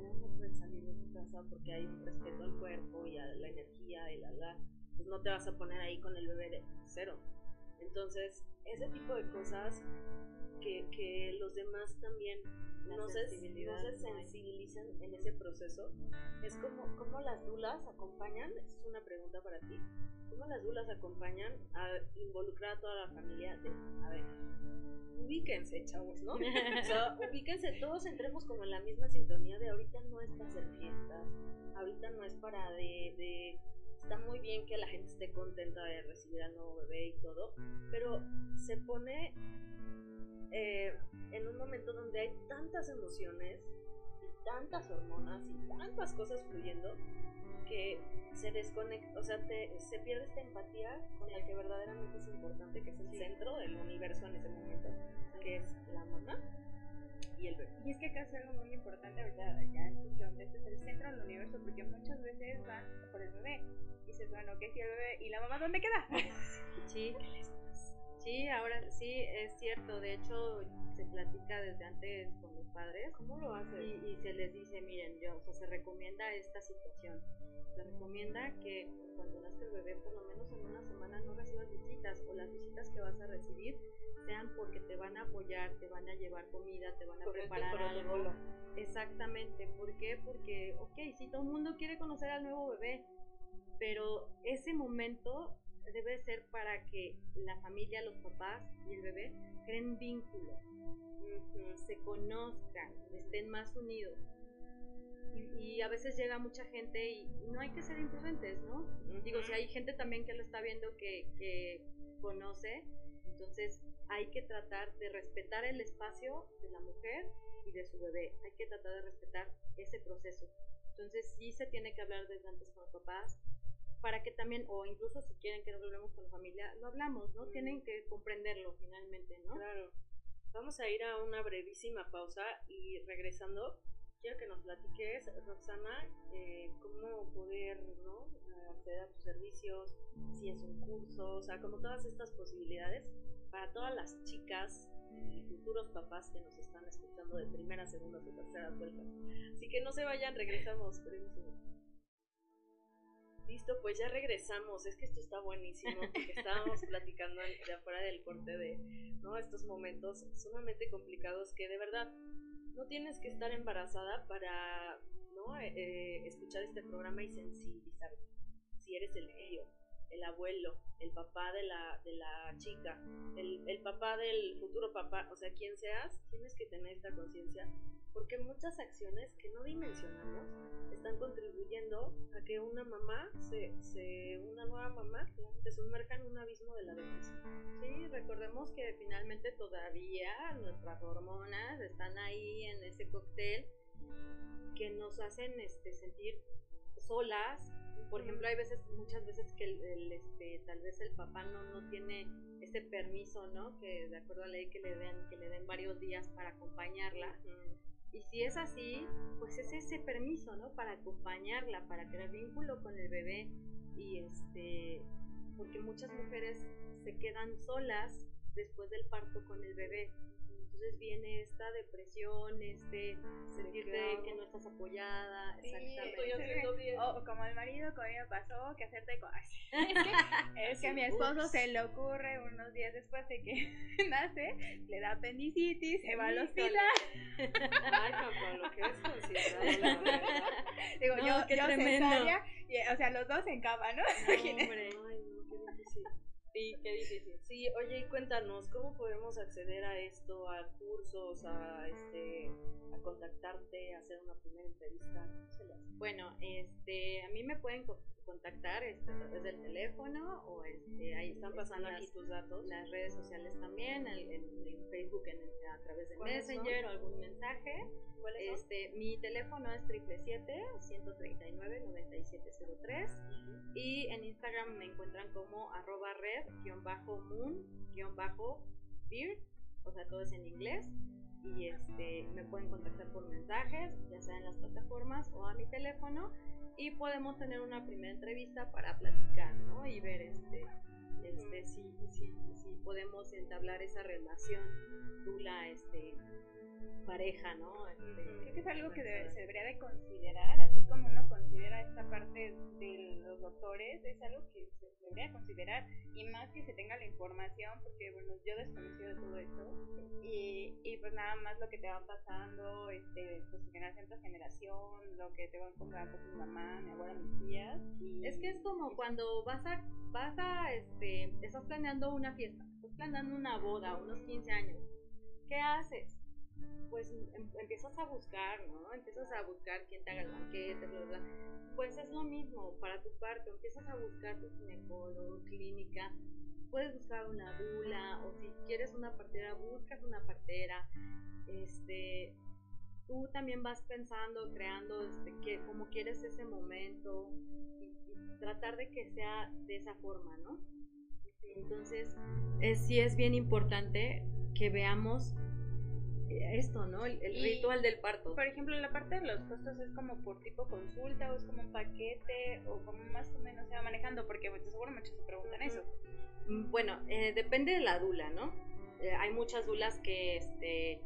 salir de tu casa porque hay respeto al cuerpo y a la energía y la la. Pues no te vas a poner ahí con el bebé de cero. Entonces, ese tipo de cosas que, que los demás también no se, no se, sensibilizan en ese proceso. Es como, como las dulas acompañan, esa es una pregunta para ti, cómo las dulas acompañan a involucrar a toda la familia de, a ver, ubíquense, chavos, ¿no? [LAUGHS] o sea, ubíquense, todos entremos como en la misma sintonía de ahorita no es para hacer fiestas, ahorita no es para de, de está muy bien que la gente esté contenta de recibir al nuevo bebé y todo, pero se pone eh, en un momento donde hay tantas emociones y tantas hormonas y tantas cosas fluyendo que se desconecta, o sea, se pierde esta empatía con la que verdaderamente es importante, que es el centro del universo en ese momento, que es la mamá y el bebé. Y es que acá es algo muy importante, ahorita ya escucharon, este es el centro del universo, porque muchas veces van por el bebé y dices, bueno, ¿qué es el bebé? ¿Y la mamá dónde queda? Sí, [LAUGHS] sí, ahora sí, es cierto, de hecho se platica desde antes con los padres. ¿Cómo lo hace? Y, y se les dice, miren, yo, o sea, se recomienda esta situación se recomienda que cuando nazca el bebé, por lo menos en una semana no recibas visitas o las visitas que vas a recibir sean porque te van a apoyar, te van a llevar comida, te van a preparar algo. Exactamente, ¿por qué? Porque, ok, si todo el mundo quiere conocer al nuevo bebé, pero ese momento debe ser para que la familia, los papás y el bebé creen vínculo, se conozcan, estén más unidos y, a veces llega mucha gente y no hay que ser imprudentes, ¿no? Digo, si hay gente también que lo está viendo que, que conoce, entonces hay que tratar de respetar el espacio de la mujer y de su bebé, hay que tratar de respetar ese proceso. Entonces sí se tiene que hablar desde antes con los papás, para que también, o incluso si quieren que no hablemos con la familia, lo hablamos, ¿no? Tienen que comprenderlo finalmente, ¿no? Claro. Vamos a ir a una brevísima pausa y regresando quiero que nos platiques, Roxana, eh, cómo poder ¿no? acceder a tus servicios, si es un curso, o sea, como todas estas posibilidades para todas las chicas y futuros papás que nos están escuchando de primera, segunda o terceras vueltas. Así que no se vayan, regresamos brevísimo. Listo, pues ya regresamos. Es que esto está buenísimo porque [LAUGHS] estábamos platicando de afuera del corte de ¿no? estos momentos sumamente complicados que de verdad no tienes que estar embarazada para ¿no? Eh, eh, escuchar este programa y sensibilizarte, si eres el tío. el abuelo, el papá de la, de la chica, el, el papá del futuro papá, o sea, quien seas, tienes que tener esta conciencia porque muchas acciones que no dimensionamos están contribuyendo a que una mamá, se, se, una nueva mamá, se sumerja en un abismo de la depresión. Sí, recordemos que finalmente todavía nuestras hormonas están ahí en ese cóctel que nos hacen este, sentir solas. Por ejemplo, hay veces, muchas veces que el, este, tal vez el papá no, no tiene ese permiso, ¿no? Que de acuerdo a la ley que le den, que le den varios días para acompañarla. Y si es así, pues es ese permiso, ¿no? Para acompañarla, para crear vínculo con el bebé. Y este, porque muchas mujeres se quedan solas después del parto con el bebé entonces viene esta depresión, este sentirte que no estás apoyada, exactamente. [LAUGHS] O como el marido que a mí me pasó, que hacerte [LAUGHS] con... es que, a mi esposo se le ocurre unos días después de que [LAUGHS] nace, le da apendicitis, se va al hospital. Lo que es considerado, Digo, yo, yo cesárea, y, o sea, los dos en cama, ¿no? no hombre, ay, no, qué difícil. Sí, qué difícil. Sí, oye, y cuéntanos, ¿cómo podemos acceder a esto, a cursos, a este a contactarte, a hacer una primera entrevista? Bueno, este, a mí me pueden contactar este, a través del teléfono o este, ahí están pasando aquí tus datos. Las redes sociales también, en, Facebook a través de Messenger o algún mensaje. Este, mi teléfono es 777-139-9703 y en Instagram me encuentran como arroba red-moon-beard, o sea, todo es en inglés y este, me pueden contactar por mensajes, ya sea en las plataformas o a mi teléfono y podemos tener una primera entrevista para platicar, ¿no? Y ver este, este, si, si, si podemos entablar esa relación, dula, este, pareja, ¿no? Este, Creo que es algo que se debería de considerar, así como uno considera esta parte de los doctores, es algo que se debería considerar y más que se tenga la información, porque bueno, yo desconocido de todo esto y, y pues nada más lo que te va pasando, este, pues generación tras generación, lo que te van por tu mamá, mi abuela, mis tías. Es que es como cuando vas a, vas a, este, estás planeando una fiesta, estás planeando una boda, unos 15 años. ¿Qué haces? Pues em, empiezas a buscar, ¿no? Empiezas a buscar quién te haga el banquete, bla, bla. Pues es lo mismo para tu parto, empiezas a buscar tu ginecólogo, clínica, puedes buscar una bula o si quieres una partera, buscas una partera. Este, tú también vas pensando, creando este, que, cómo quieres ese momento y, tratar de que sea de esa forma, ¿no? Entonces, sí es bien importante que veamos esto, ¿no? El, ritual del parto. Por ejemplo, la parte de los costos es como por tipo consulta o es como un paquete o como más o menos se va manejando, porque pues, seguro muchos se preguntan eso. Mm, bueno, eh, depende de la dula, ¿no? Eh, hay muchas dulas que este,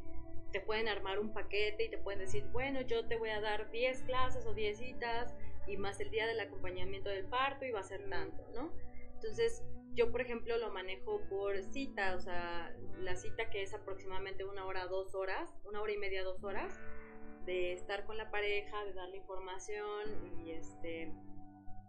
te pueden armar un paquete y te pueden decir, bueno, yo te voy a dar 10 clases o 10 citas y más el día del acompañamiento del parto y va a ser tanto, ¿no? Entonces, yo, por ejemplo, lo manejo por cita, o sea, la cita que es aproximadamente una hora, dos horas, una hora y media, dos horas, de estar con la pareja, de darle información y este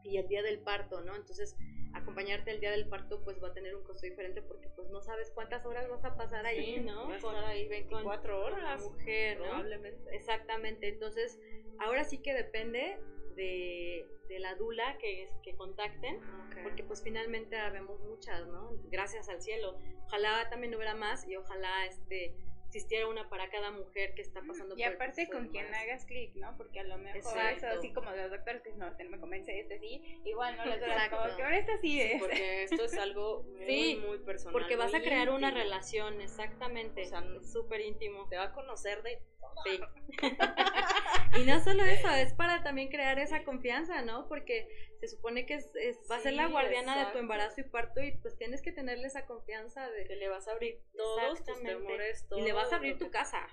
y el día del parto, ¿no? Entonces, acompañarte el día del parto pues va a tener un costo diferente porque pues no sabes cuántas horas vas a pasar ahí, ¿no? Vas a estar ahí 24 horas. mujer, ¿no? Probablemente. Exactamente. Entonces, ahora sí que depende de, la dula que, que contacten, porque pues finalmente vemos muchas, ¿no? Gracias al cielo. Ojalá también hubiera más y ojalá este existiera una para cada mujer que está pasando y por Y aparte con quien hagas clic, ¿no? Porque a lo mejor eso, así como de los doctores que no, no me convence, este sí, igual no les das como que ahora este sí es. porque esto es algo muy, muy personal. Porque vas a crear una relación, exactamente, o sea, súper íntimo. Te va a conocer de Sí. [LAUGHS] y no solo eso, es para también crear esa confianza, ¿no? Porque se supone que es, va a ser la guardiana de tu embarazo y parto y pues tienes que tenerle esa confianza de que le vas a abrir todos tus temores, y le vas a abrir tu casa.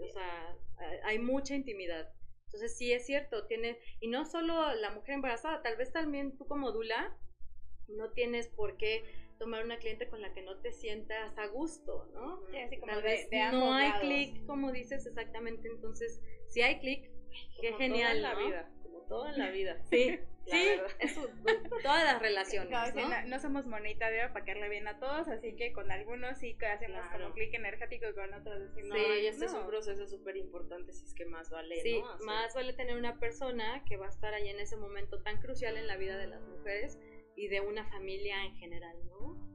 O sea, hay mucha intimidad. Entonces sí es cierto, tiene y no solo la mujer embarazada, tal vez también tú como dula no tienes por qué tomar una cliente con la que no te sientas a gusto, ¿no? Sí, así como Tal vez no hay clic, como dices exactamente, entonces si hay clic, Qué genial, la vida, como todo en la [LAUGHS] vida. Sí, [LAUGHS] sí, es todas las relaciones. No, ¿no? somos monita de oro para caerle bien a todos, así que con algunos sí que hacemos como clic energético y con otros decimos. Sí, y este es un proceso súper importante, si es que más vale. Sí, más vale tener una persona que va a estar ahí en ese momento tan crucial en la vida de las mujeres y de una familia en general, ¿no?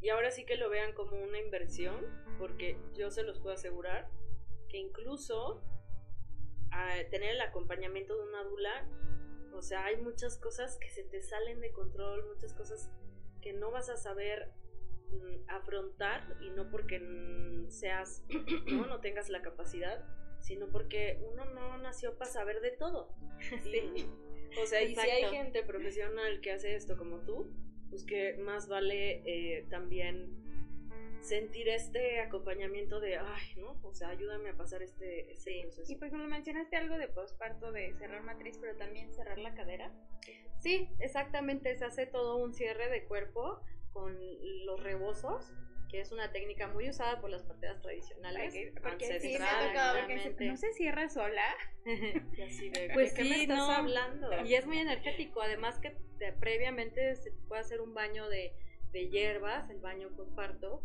Y ahora sí que lo vean como una inversión, porque yo se los puedo asegurar incluso tener el acompañamiento de una dula, o sea, hay muchas cosas que se te salen de control, muchas cosas que no vas a saber mm, afrontar y no porque seas, [CLEARS THROAT] ¿no? no tengas la capacidad, sino porque uno no nació para saber de todo. [LAUGHS] Sí. O sea, y si hay gente profesional que hace esto como tú, pues que más vale eh, también sentir este acompañamiento de, ay, ¿no? O sea, ayúdame a pasar este, este proceso. Y por ejemplo, mencionaste algo de posparto, de cerrar matriz, pero también cerrar la cadera. Sí, exactamente, se hace todo un cierre de cuerpo con los rebozos que es una técnica muy usada por las parteras tradicionales. porque sí me ha tocado que no se cierra sola. [LAUGHS] pues sí, me estás hablando? Y es muy energético, además que previamente se puede hacer un baño de, de hierbas, el baño postparto,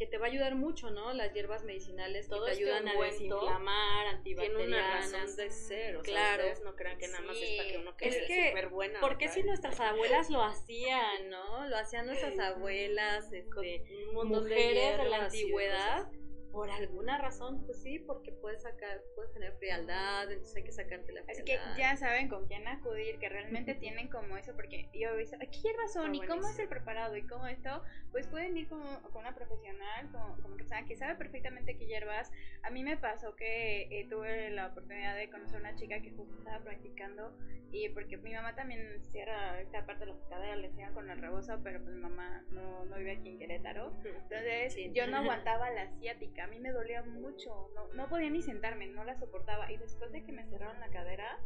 que te va a ayudar mucho, ¿no? Las hierbas medicinales que te ayudan a desinflamar, antibacterianas. Tiene una razón de ser, o claro. sea, no crean que nada más es para que uno quede súper buena. Porque si nuestras abuelas lo hacían, ¿no? Lo hacían nuestras abuelas, este, mujeres de, de la antigüedad por alguna razón, pues sí, porque puedes sacar, puedes tener frialdad, entonces hay que sacarte la frialdad. Así que ya saben con quién acudir, que realmente [LAUGHS] tienen como eso, porque yo he visto, ¿qué razón? ¿Y cómo es el preparado? ¿Y cómo esto? Pues pueden ir con, con una profesional, como, como persona que sabe perfectamente qué hierbas. A mí me pasó que eh, tuve la oportunidad de conocer a una chica que justo estaba practicando, y porque mi mamá también cierra esta parte de la cadera, le con el rebozo, pero pues mi mamá no, no vive aquí en Querétaro. [LAUGHS] Entonces yo no aguantaba la asiática a mí me dolía mucho, no, no podía ni sentarme, no la soportaba. Y después de que me cerraron la cadera,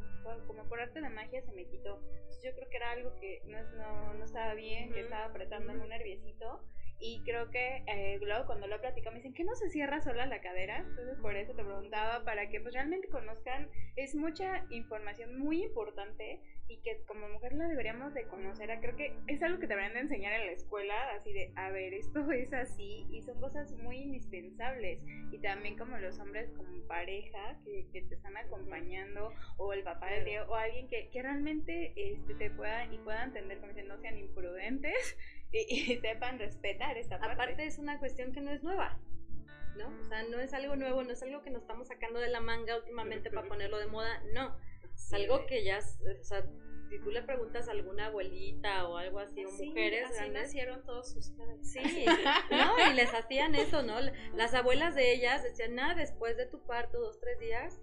como por arte de magia se me quitó. yo creo que era algo que no, no, no estaba bien, que estaba apretando un nerviosito. Y creo que eh, luego cuando lo platico me dicen que no se cierra sola la cadera. Entonces por eso te preguntaba, para que pues realmente conozcan. Es mucha información muy importante y que como mujer la deberíamos de conocer. Creo que es algo que te deberían de enseñar en la escuela, así de, a ver, esto [LAUGHS] es así y son cosas muy indispensables. Y también como los hombres como pareja que, que te están acompañando o el papá del tío o alguien que, que realmente este, te pueda y pueda entender como dicen, no sean imprudentes y, [LAUGHS] sepan respetar esta parte. Aparte es una cuestión que no es nueva. ¿no? O sea, no es algo nuevo, no es algo que nos estamos sacando de la manga últimamente para ponerlo de moda, no es algo que ya, o sea, si tú le preguntas a alguna abuelita o algo así, o mujeres así nacieron todos ustedes. Sí, no, y les hacían eso, ¿no? Las abuelas de ellas decían, nada, después de tu parto, dos, tres días,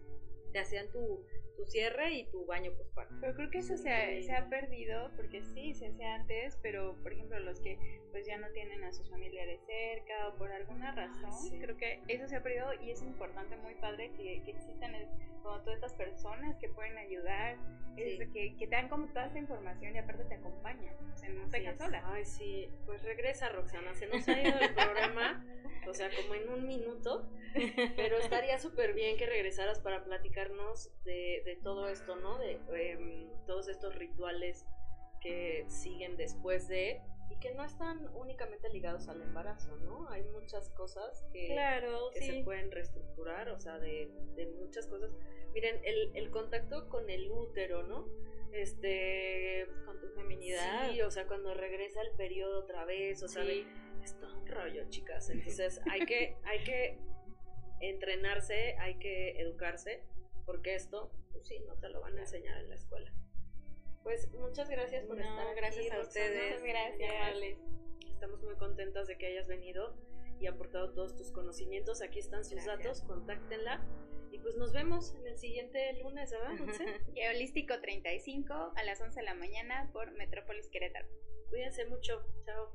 te hacían tu, tu cierre y tu baño postparto. Pero creo que eso se ha, se ha perdido, porque sí, se hacía antes, pero por ejemplo los que pues ya no tienen a sus familiares cerca o por alguna razón, creo que eso se ha perdido y es importante, muy padre que, que existan como todas estas personas que pueden ayudar, que, que te dan como toda esta información y aparte te acompañan, o sea, no te dejan sola. Ay, sí, pues regresa Roxana, se nos ha ido el programa, [LAUGHS] o sea, como en un minuto, pero estaría súper bien que regresaras para platicarnos de, de todo esto, ¿no? De em, todos estos rituales que siguen después de y que no están únicamente ligados al embarazo, ¿no? Hay muchas cosas que, que se pueden reestructurar, o sea, de, de muchas cosas. Miren, el, el, contacto con el útero, ¿no? Este, con tu feminidad. Sí, o sea, cuando regresa el periodo otra vez, o sea, es todo un rollo, chicas. [LAUGHS] Entonces, hay que, hay que entrenarse, hay que educarse, porque esto, pues sí, no te lo van a enseñar en la escuela. Pues muchas gracias por estar aquí. Gracias a ustedes. Muchas gracias. Estamos muy contentas de que hayas venido y aportado todos tus conocimientos. Aquí están sus datos, contáctenla. Y pues nos vemos en el siguiente lunes, ¿verdad, [LAUGHS] Y Holístico 35 a las 11 de la mañana por Metrópolis Querétaro. Cuídense mucho. Chao.